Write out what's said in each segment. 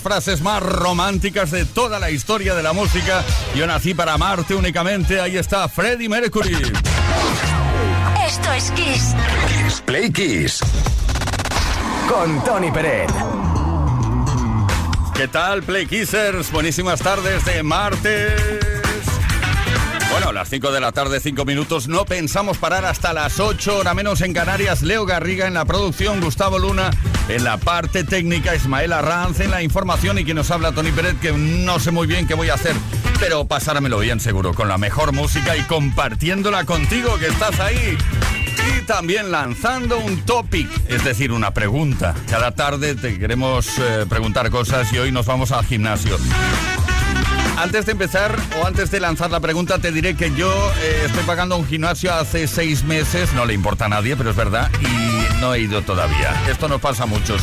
Las frases más románticas de toda la historia de la música. Yo nací para amarte únicamente. Ahí está Freddie Mercury. Esto es Kiss. Kiss Play Kiss. Con Tony Peret. ¿Qué tal, Play Kissers? Buenísimas tardes de martes. Bueno, a las 5 de la tarde, 5 minutos. No pensamos parar hasta las 8, hora menos en Canarias. Leo Garriga en la producción, Gustavo Luna en la parte técnica, Ismael Arranz en la información y quien nos habla, Tony Pérez, que no sé muy bien qué voy a hacer, pero pasármelo bien seguro, con la mejor música y compartiéndola contigo que estás ahí. Y también lanzando un topic, es decir, una pregunta. Cada tarde te queremos eh, preguntar cosas y hoy nos vamos al gimnasio. Antes de empezar o antes de lanzar la pregunta, te diré que yo eh, estoy pagando un gimnasio hace seis meses, no le importa a nadie, pero es verdad, y no he ido todavía. Esto nos pasa a muchos.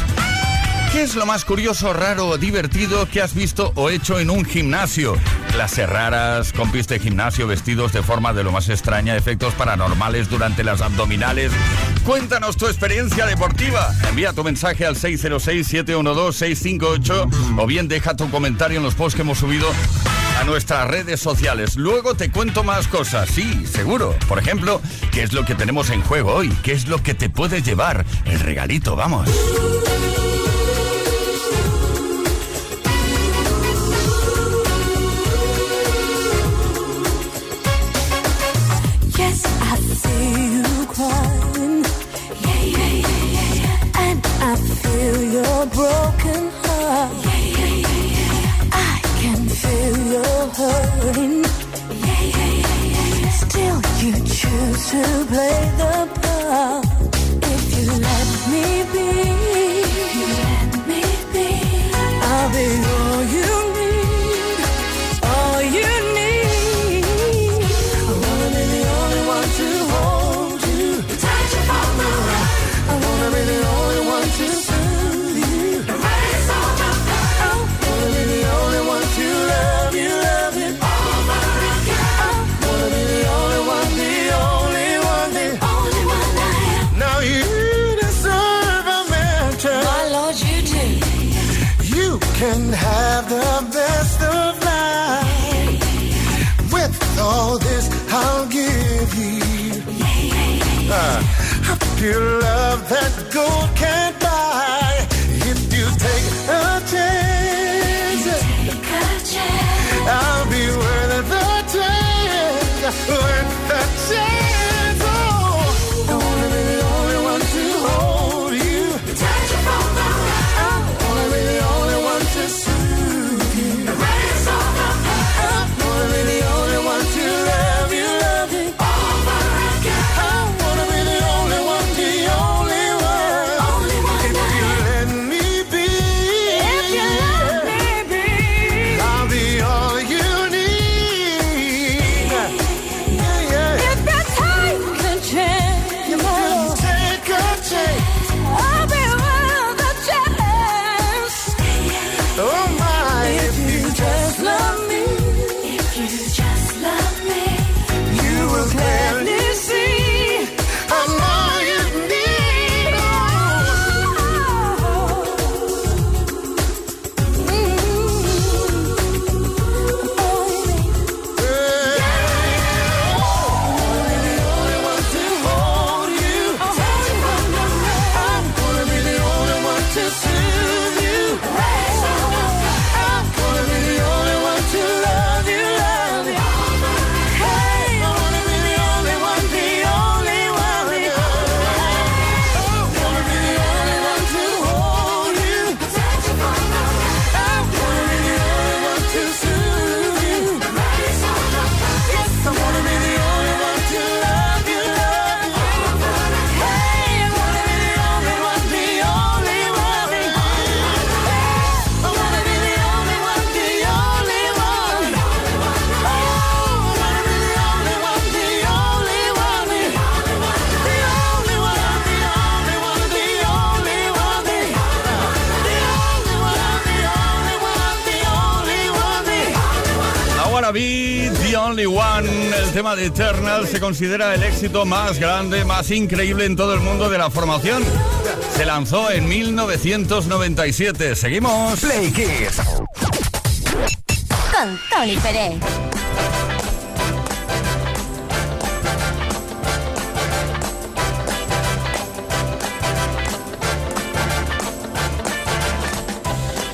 ¿Qué es lo más curioso, raro o divertido que has visto o hecho en un gimnasio? Clases raras, compis de gimnasio vestidos de forma de lo más extraña, efectos paranormales durante las abdominales. Cuéntanos tu experiencia deportiva. Envía tu mensaje al 606-712-658 o bien deja tu comentario en los posts que hemos subido a nuestras redes sociales. Luego te cuento más cosas, sí, seguro. Por ejemplo, ¿qué es lo que tenemos en juego hoy? ¿Qué es lo que te puede llevar? El regalito, vamos. Yes, I see feel your broken heart. Yeah, yeah, yeah, yeah. I can feel your hurting. Yeah, yeah, yeah, yeah. Still, you choose to play the part. If you let me be, pure love that gold can't buy. Tema de Eternal se considera el éxito más grande, más increíble en todo el mundo de la formación. Se lanzó en 1997. Seguimos. Play Kiss. Con Tony Pérez.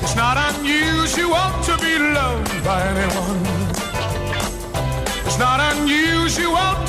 It's not unusual to be loved by anyone.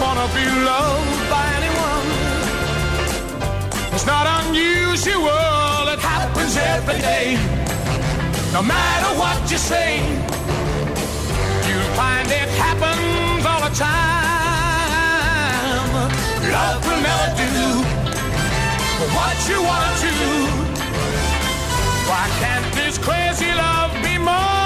wanna be loved by anyone, it's not unusual, it happens every day. No matter what you say, you'll find it happens all the time. Love will never do what you wanna do. Why can't this crazy love be more?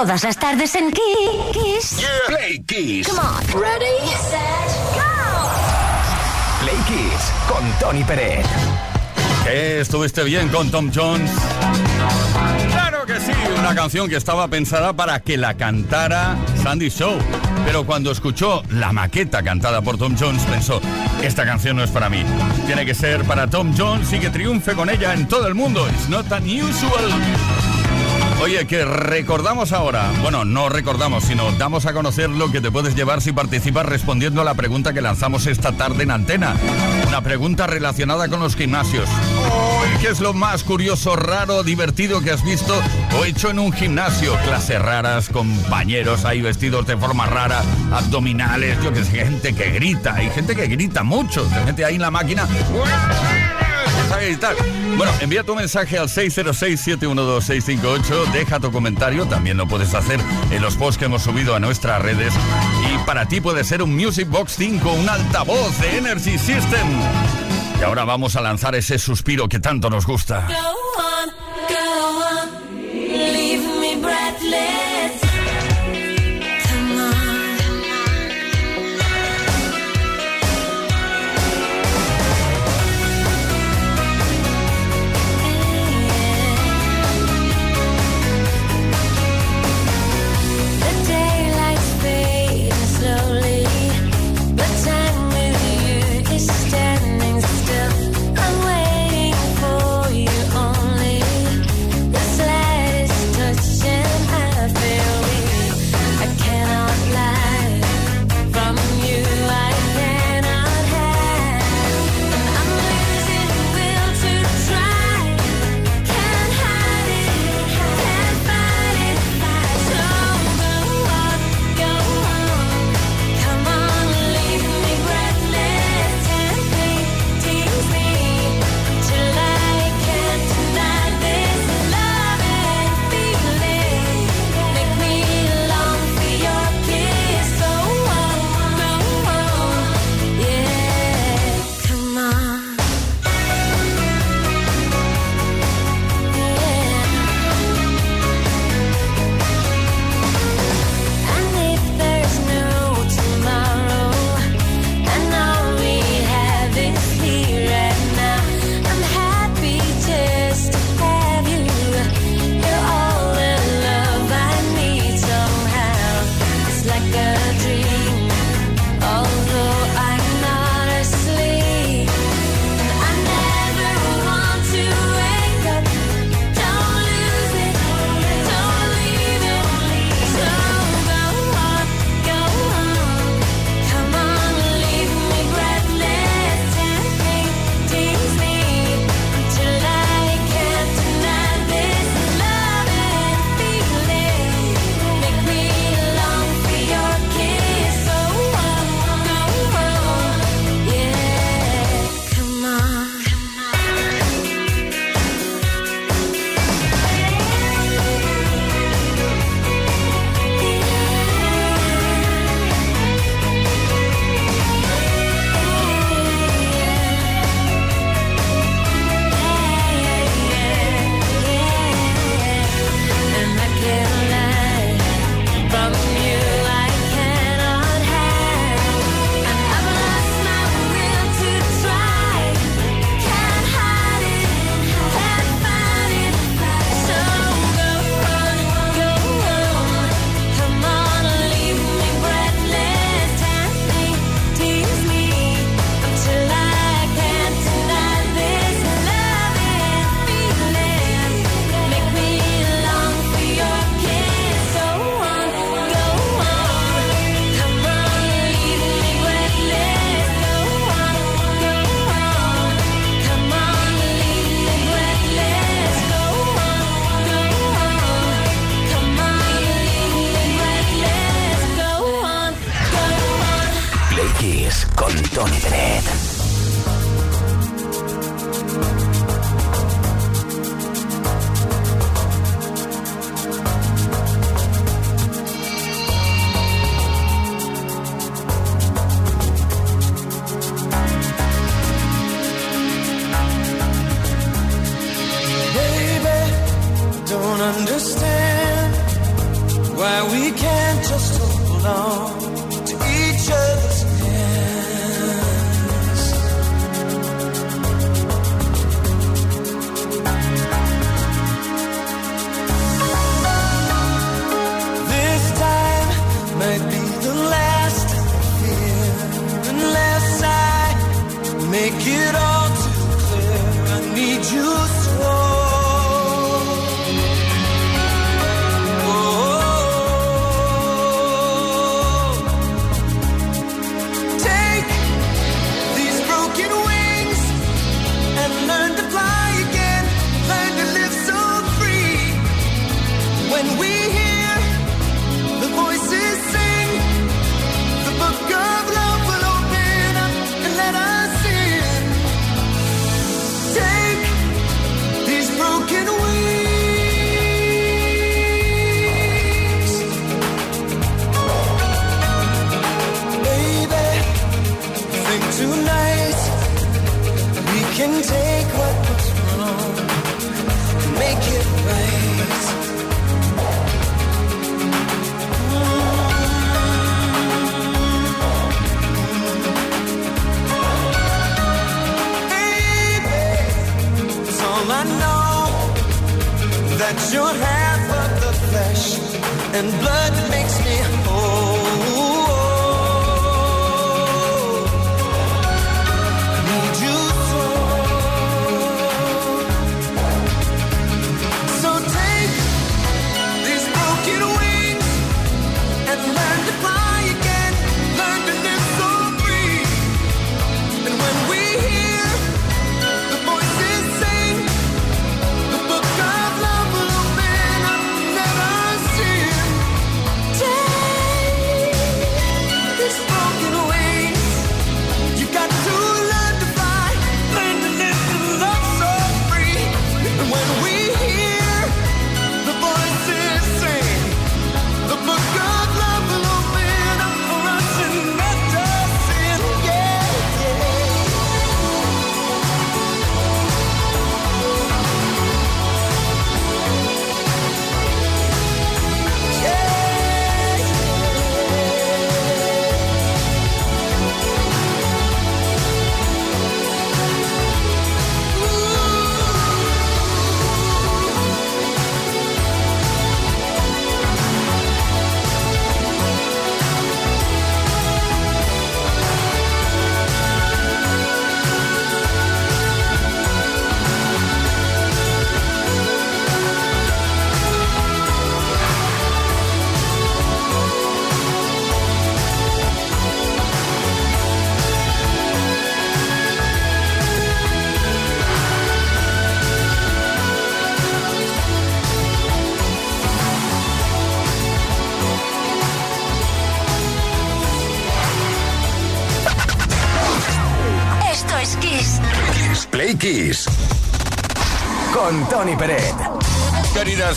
Todas las tardes en Kiss. Play Kiss. Come on. Ready, set, go. Play Kiss con Tony Pérez. ¿Qué? ¿Estuviste bien con Tom Jones? Claro que sí, una canción que estaba pensada para que la cantara Sandy Show. Pero cuando escuchó la maqueta cantada por Tom Jones, pensó, esta canción no es para mí. Tiene que ser para Tom Jones y que triunfe con ella en todo el mundo. It's not unusual. Oye, que recordamos ahora, bueno, no recordamos, sino damos a conocer lo que te puedes llevar si participas respondiendo a la pregunta que lanzamos esta tarde en antena. Una pregunta relacionada con los gimnasios. ¿Qué es lo más curioso, raro, divertido que has visto o hecho en un gimnasio? Clases raras, compañeros ahí vestidos de forma rara, abdominales, yo que sé, gente que grita, hay gente que grita mucho, gente ahí en la máquina. A gritar. Bueno, envía tu mensaje al 606-712-658, deja tu comentario, también lo puedes hacer en los posts que hemos subido a nuestras redes. Y para ti puede ser un Music Box 5, un altavoz de Energy System. Y ahora vamos a lanzar ese suspiro que tanto nos gusta.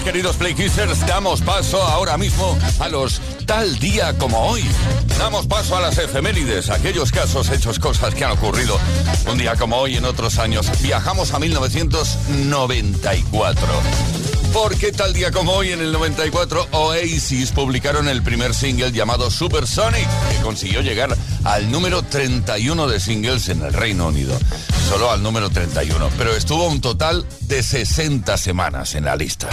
Queridos Play Kissers, damos paso ahora mismo a los tal día como hoy. Damos paso a las efemérides, aquellos casos, hechos, cosas que han ocurrido un día como hoy en otros años. Viajamos a 1994. Porque tal día como hoy, en el 94, Oasis publicaron el primer single llamado Supersonic, que consiguió llegar al número 31 de singles en el Reino Unido. Solo al número 31, pero estuvo un total de 60 semanas en la lista.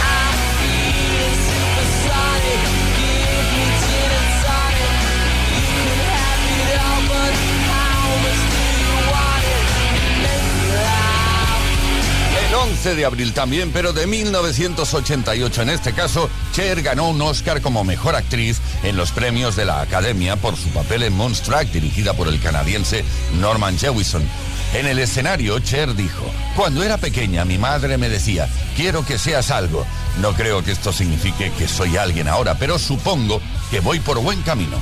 El 11 de abril también, pero de 1988 en este caso, Cher ganó un Oscar como mejor actriz en los premios de la Academia por su papel en Monstruck, dirigida por el canadiense Norman Jewison. En el escenario, Cher dijo, cuando era pequeña mi madre me decía, quiero que seas algo. No creo que esto signifique que soy alguien ahora, pero supongo que voy por buen camino.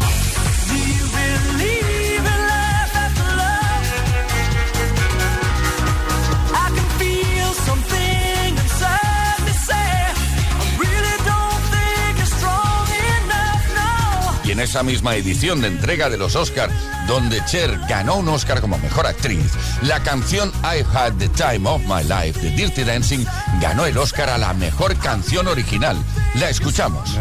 en esa misma edición de entrega de los Oscars, donde Cher ganó un Oscar como mejor actriz. La canción I Had the Time of My Life de Dirty Dancing ganó el Oscar a la mejor canción original. La escuchamos.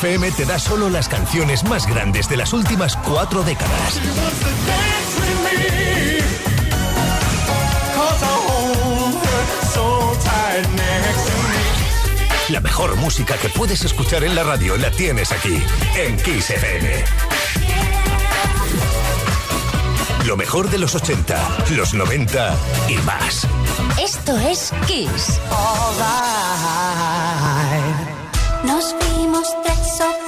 FM te da solo las canciones más grandes de las últimas cuatro décadas. La mejor música que puedes escuchar en la radio la tienes aquí, en Kiss FM. Lo mejor de los 80, los 90 y más. Esto es Kiss. All. Nos vimos so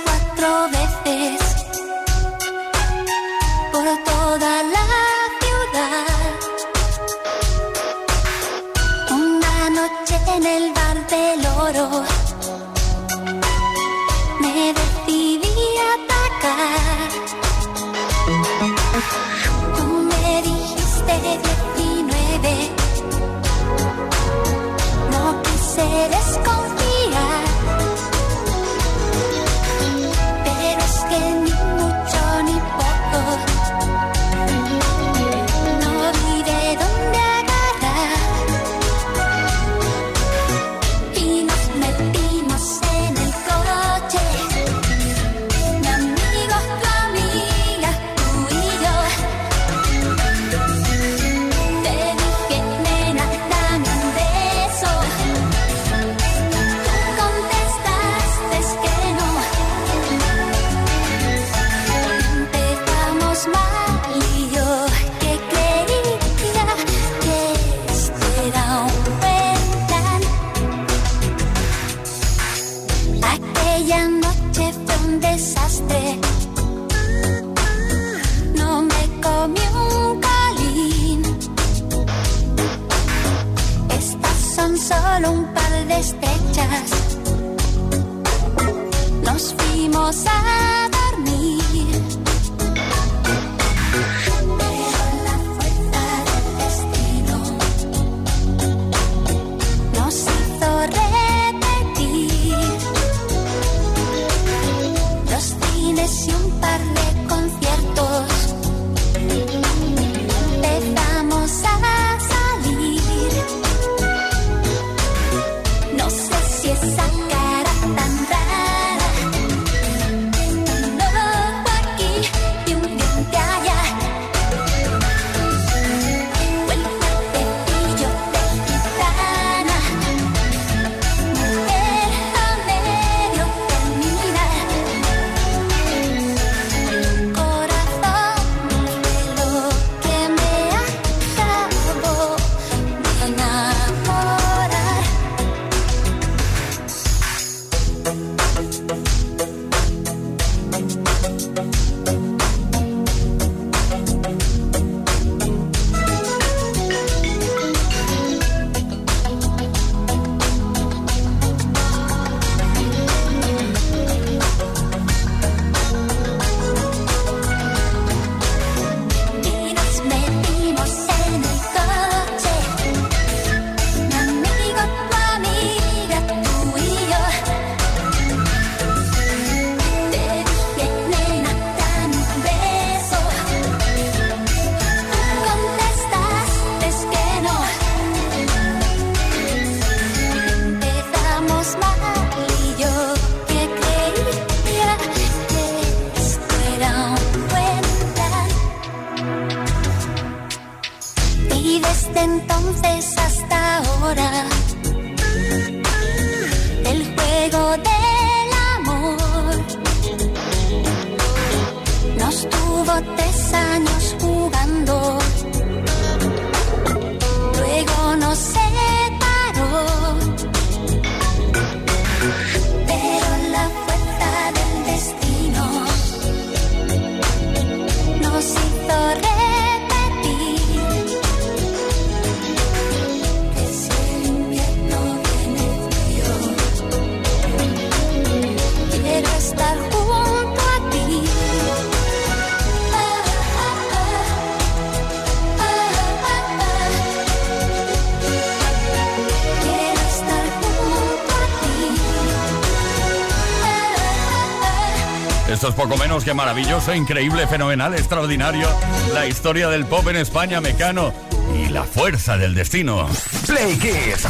Eso es poco menos que maravilloso, increíble, fenomenal, extraordinario. La historia del pop en España, Mecano y la fuerza del destino. Play Kiss.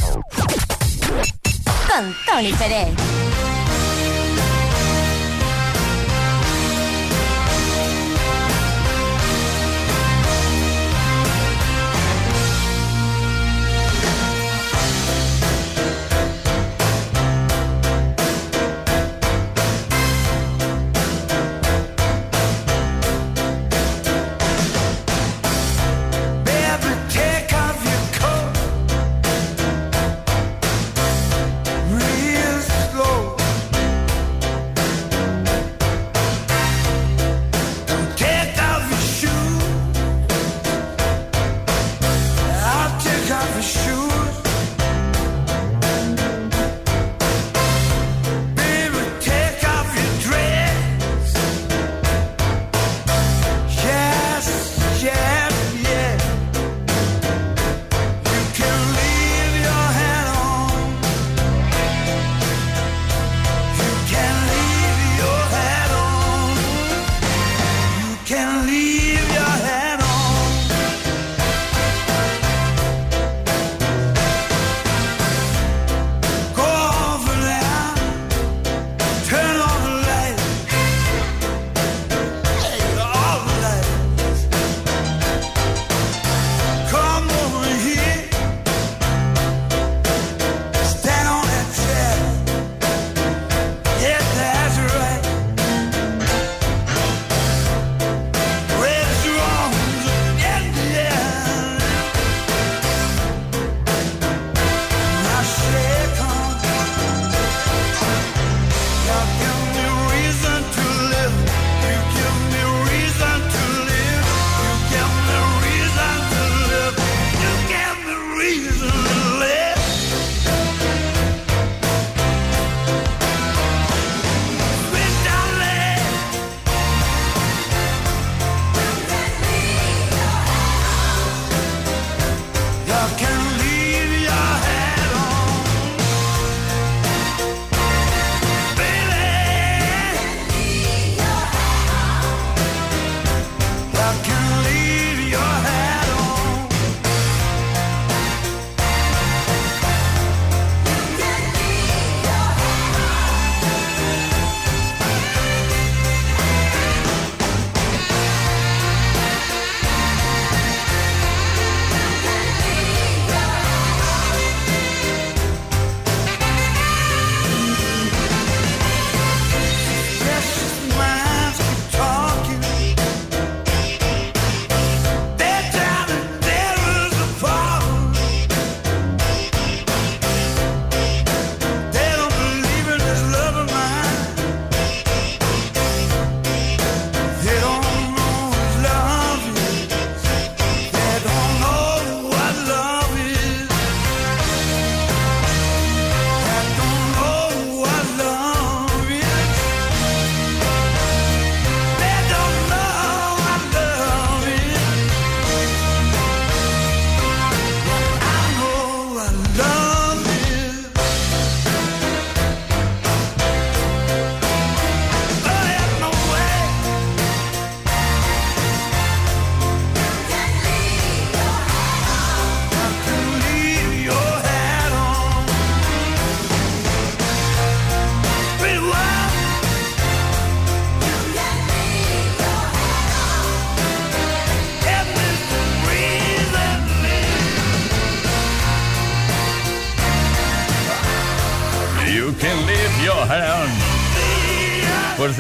Con Tony Pérez.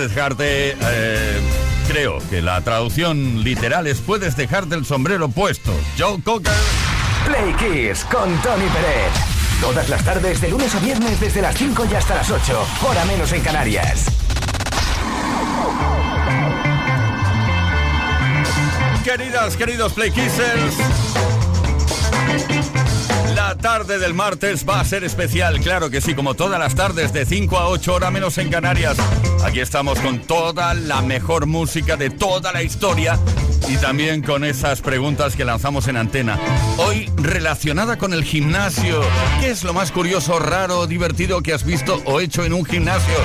Dejarte, eh, creo que la traducción literal es puedes dejarte el sombrero puesto. Joe Cocker. Play Kiss con Tony Pérez. Todas las tardes, de lunes a viernes, desde las 5 y hasta las 8. Hora menos en Canarias. Queridas, queridos Play Kissers. La tarde del martes va a ser especial, claro que sí, como todas las tardes de 5 a 8 hora menos en Canarias. Aquí estamos con toda la mejor música de toda la historia y también con esas preguntas que lanzamos en antena. Hoy relacionada con el gimnasio. ¿Qué es lo más curioso, raro, divertido que has visto o hecho en un gimnasio?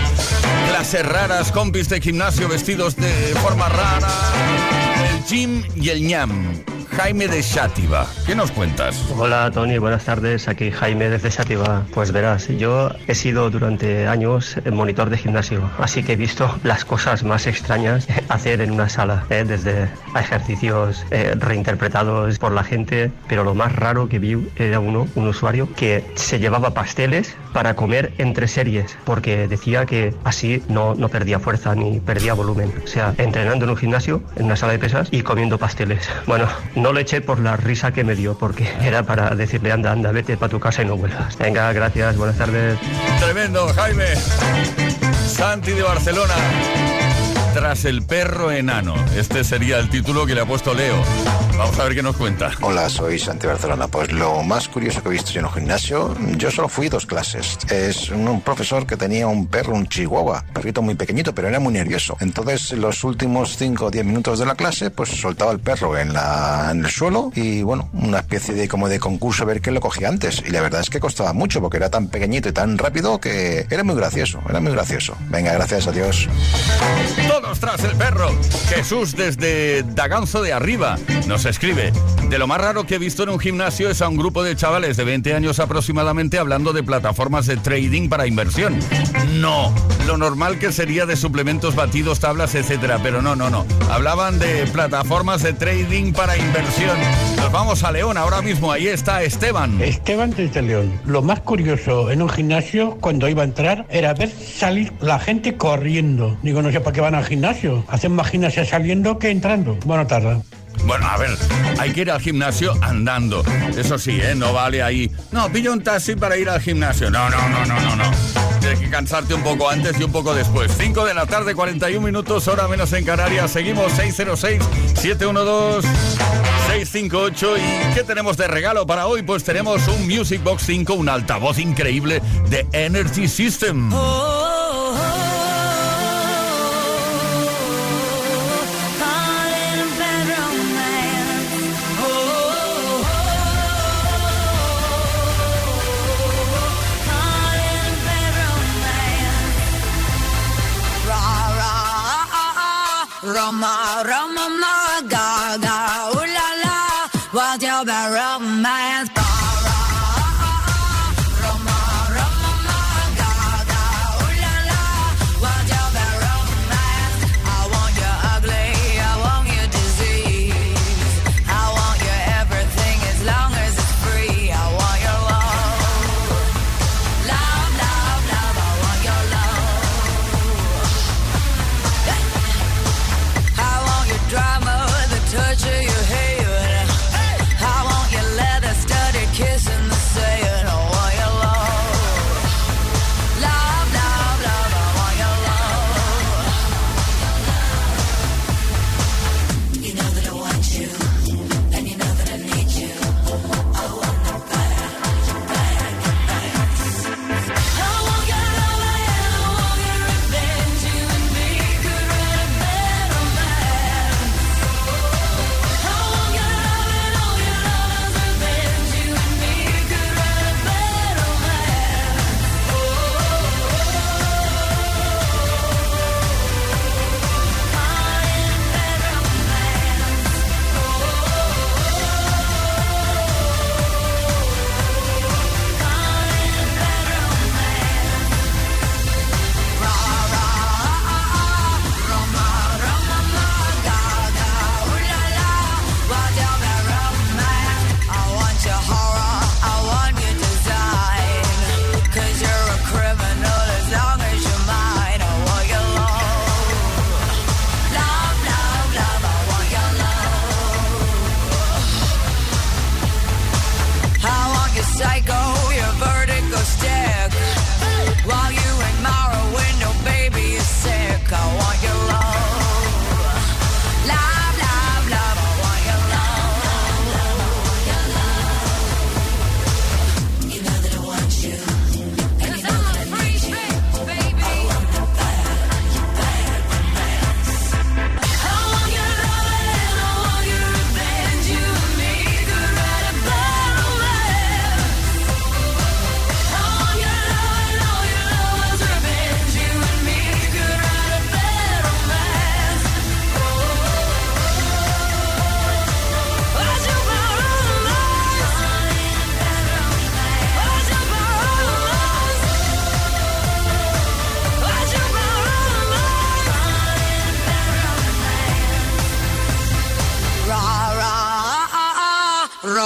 Clases raras, compis de gimnasio vestidos de forma rara. El gym y el ñam. Jaime de Chátiva. ¿Qué nos cuentas? Hola Tony, buenas tardes. Aquí Jaime desde Sativa. Pues verás, yo he sido durante años monitor de gimnasio, así que he visto las cosas más extrañas hacer en una sala, ¿eh? desde ejercicios eh, reinterpretados por la gente, pero lo más raro que vi era uno, un usuario, que se llevaba pasteles para comer entre series, porque decía que así no, no perdía fuerza ni perdía volumen. O sea, entrenando en un gimnasio, en una sala de pesas y comiendo pasteles. Bueno, no lo eché por la risa que me dio, porque era para decirle, anda, anda, vete para tu casa y no vuelvas. Venga, gracias, buenas tardes. Tremendo, Jaime. Santi de Barcelona. Tras el perro enano. Este sería el título que le ha puesto Leo. Vamos a ver qué nos cuenta. Hola, soy Santi Barcelona. Pues lo más curioso que he visto yo en un gimnasio, yo solo fui dos clases. Es un, profesor que tenía un perro, un chihuahua, perrito muy pequeñito, pero era muy nervioso. Entonces, en los últimos 5 o 10 minutos de la clase, pues soltaba el perro en, la, en el suelo y, bueno, una especie de como de concurso a ver quién lo cogía antes. Y la verdad es que costaba mucho porque era tan pequeñito y tan rápido que era muy gracioso, era muy gracioso. Venga, gracias, adiós. Todos tras el perro. Jesús desde Daganzo de Arriba nos escribe. De lo más raro que he visto en un gimnasio es a un grupo de chavales de 20 años aproximadamente hablando de plataformas de trading para inversión. No, lo normal que sería de suplementos batidos, tablas, etcétera, pero no, no, no. Hablaban de plataformas de trading para inversión. Nos vamos a León ahora mismo, ahí está Esteban. Esteban desde León. Lo más curioso en un gimnasio cuando iba a entrar era ver salir la gente corriendo. Digo, no sé para qué van al gimnasio. Hacen más gimnasia saliendo que entrando. Bueno, tarda. Bueno, a ver, hay que ir al gimnasio andando. Eso sí, ¿eh? No vale ahí. No, pilla un taxi para ir al gimnasio. No, no, no, no, no, no. Tienes que cansarte un poco antes y un poco después. 5 de la tarde, 41 minutos, hora menos en Canarias. Seguimos 606-712-658. ¿Y qué tenemos de regalo para hoy? Pues tenemos un Music Box 5, un altavoz increíble de Energy System. Roma, Roma, ma, ga,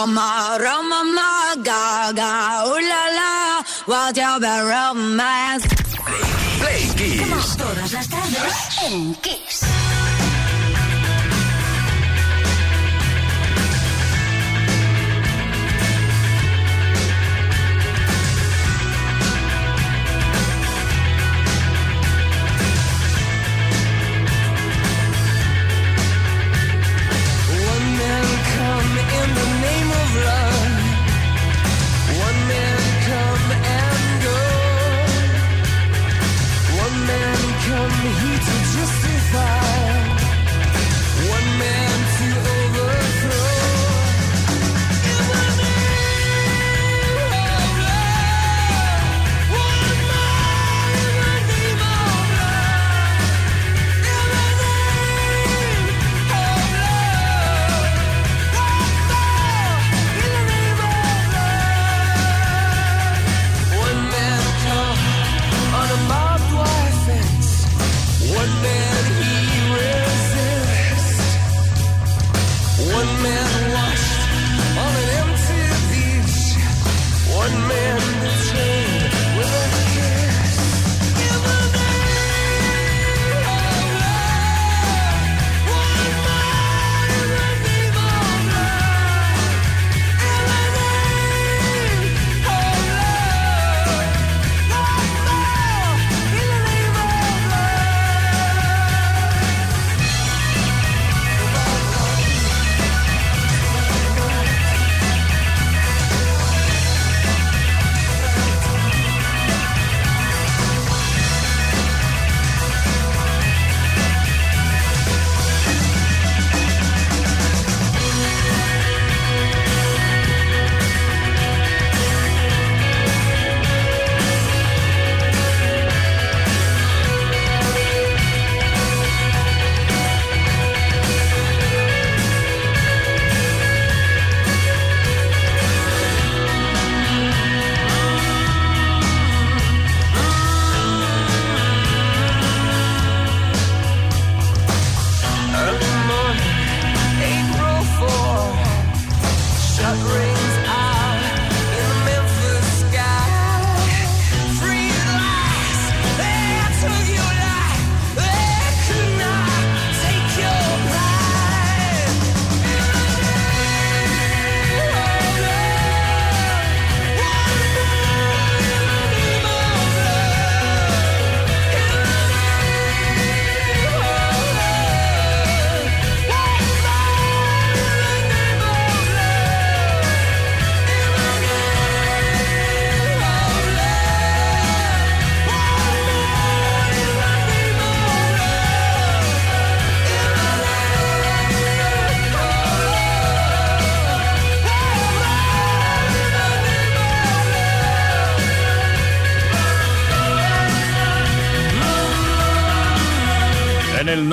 run my mind, gaga, ooh la la, what's your bad romance? Play Kiss. Todas las tardes en Kiss.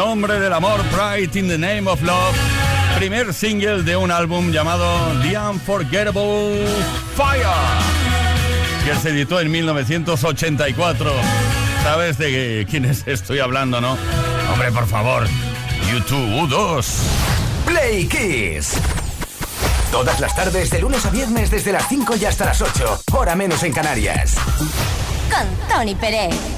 Nombre del amor, Pride in the Name of Love, primer single de un álbum llamado The Unforgettable Fire, que se editó en 1984. ¿Sabes de quiénes estoy hablando, no? Hombre, por favor, YouTube U2. Play Kiss. Todas las tardes, de lunes a viernes, desde las 5 y hasta las 8. Hora menos en Canarias. Con Tony Pérez.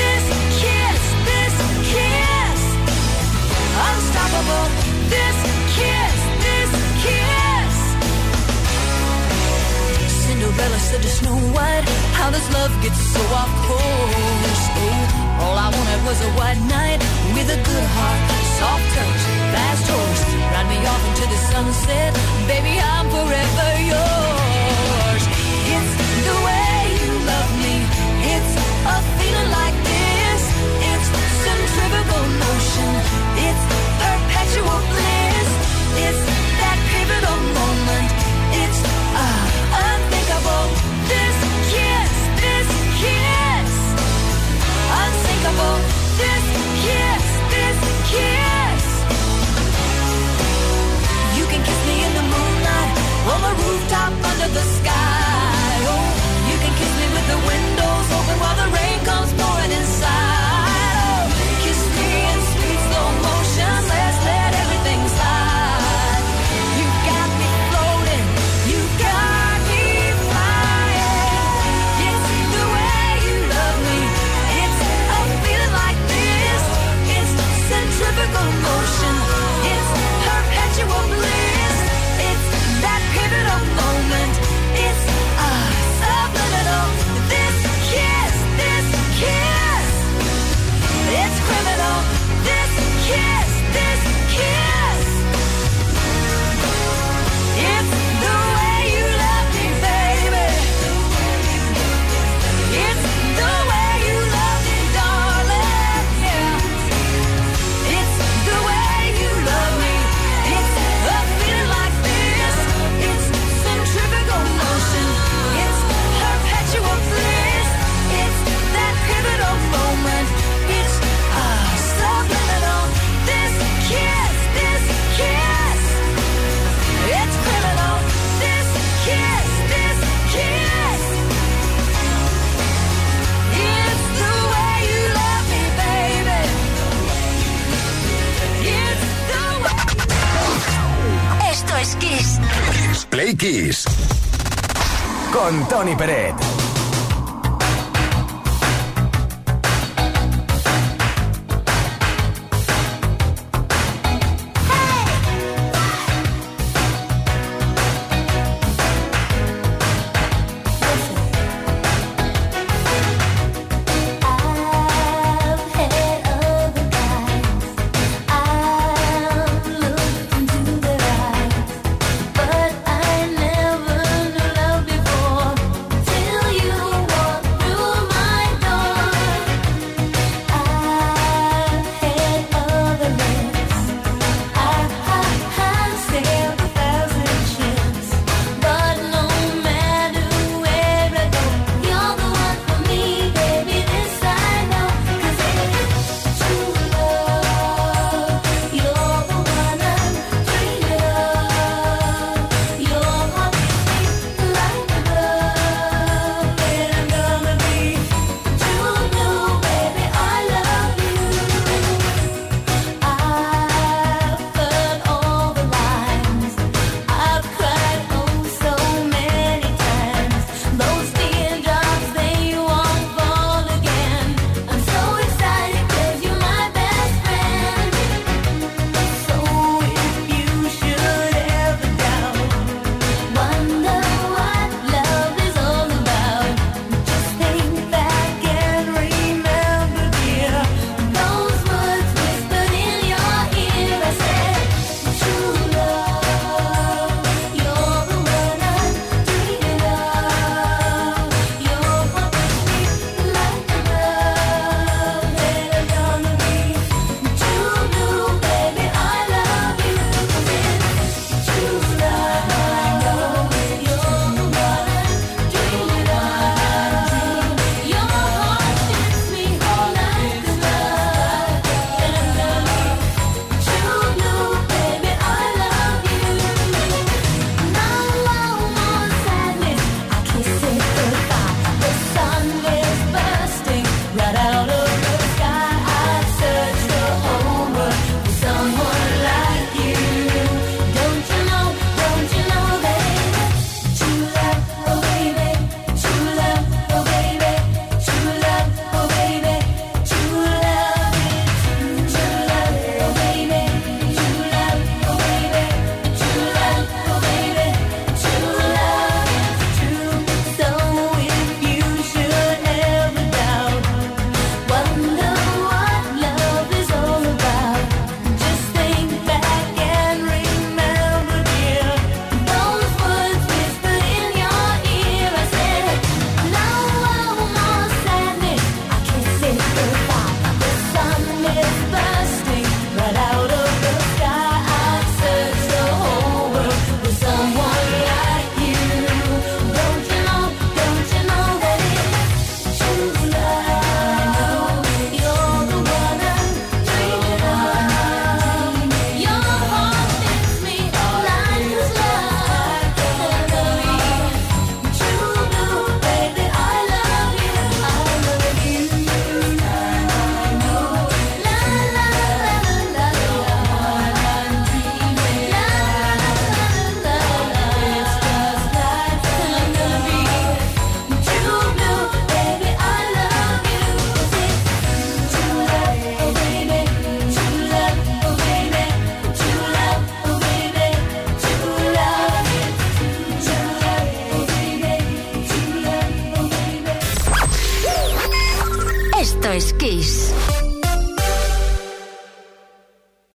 This kiss, this kiss, unstoppable. This kiss, this kiss. Cinderella said to Snow White, How does love get so? Oh, all I wanted was a white with a good heart, soft touch, fast horse. Ride me off into the sunset, baby, I'm forever yours. It's that pivotal moment. It's unthinkable. This kiss, this kiss. This kiss, this kiss. You can kiss me in the moonlight, on the rooftop, under the sky.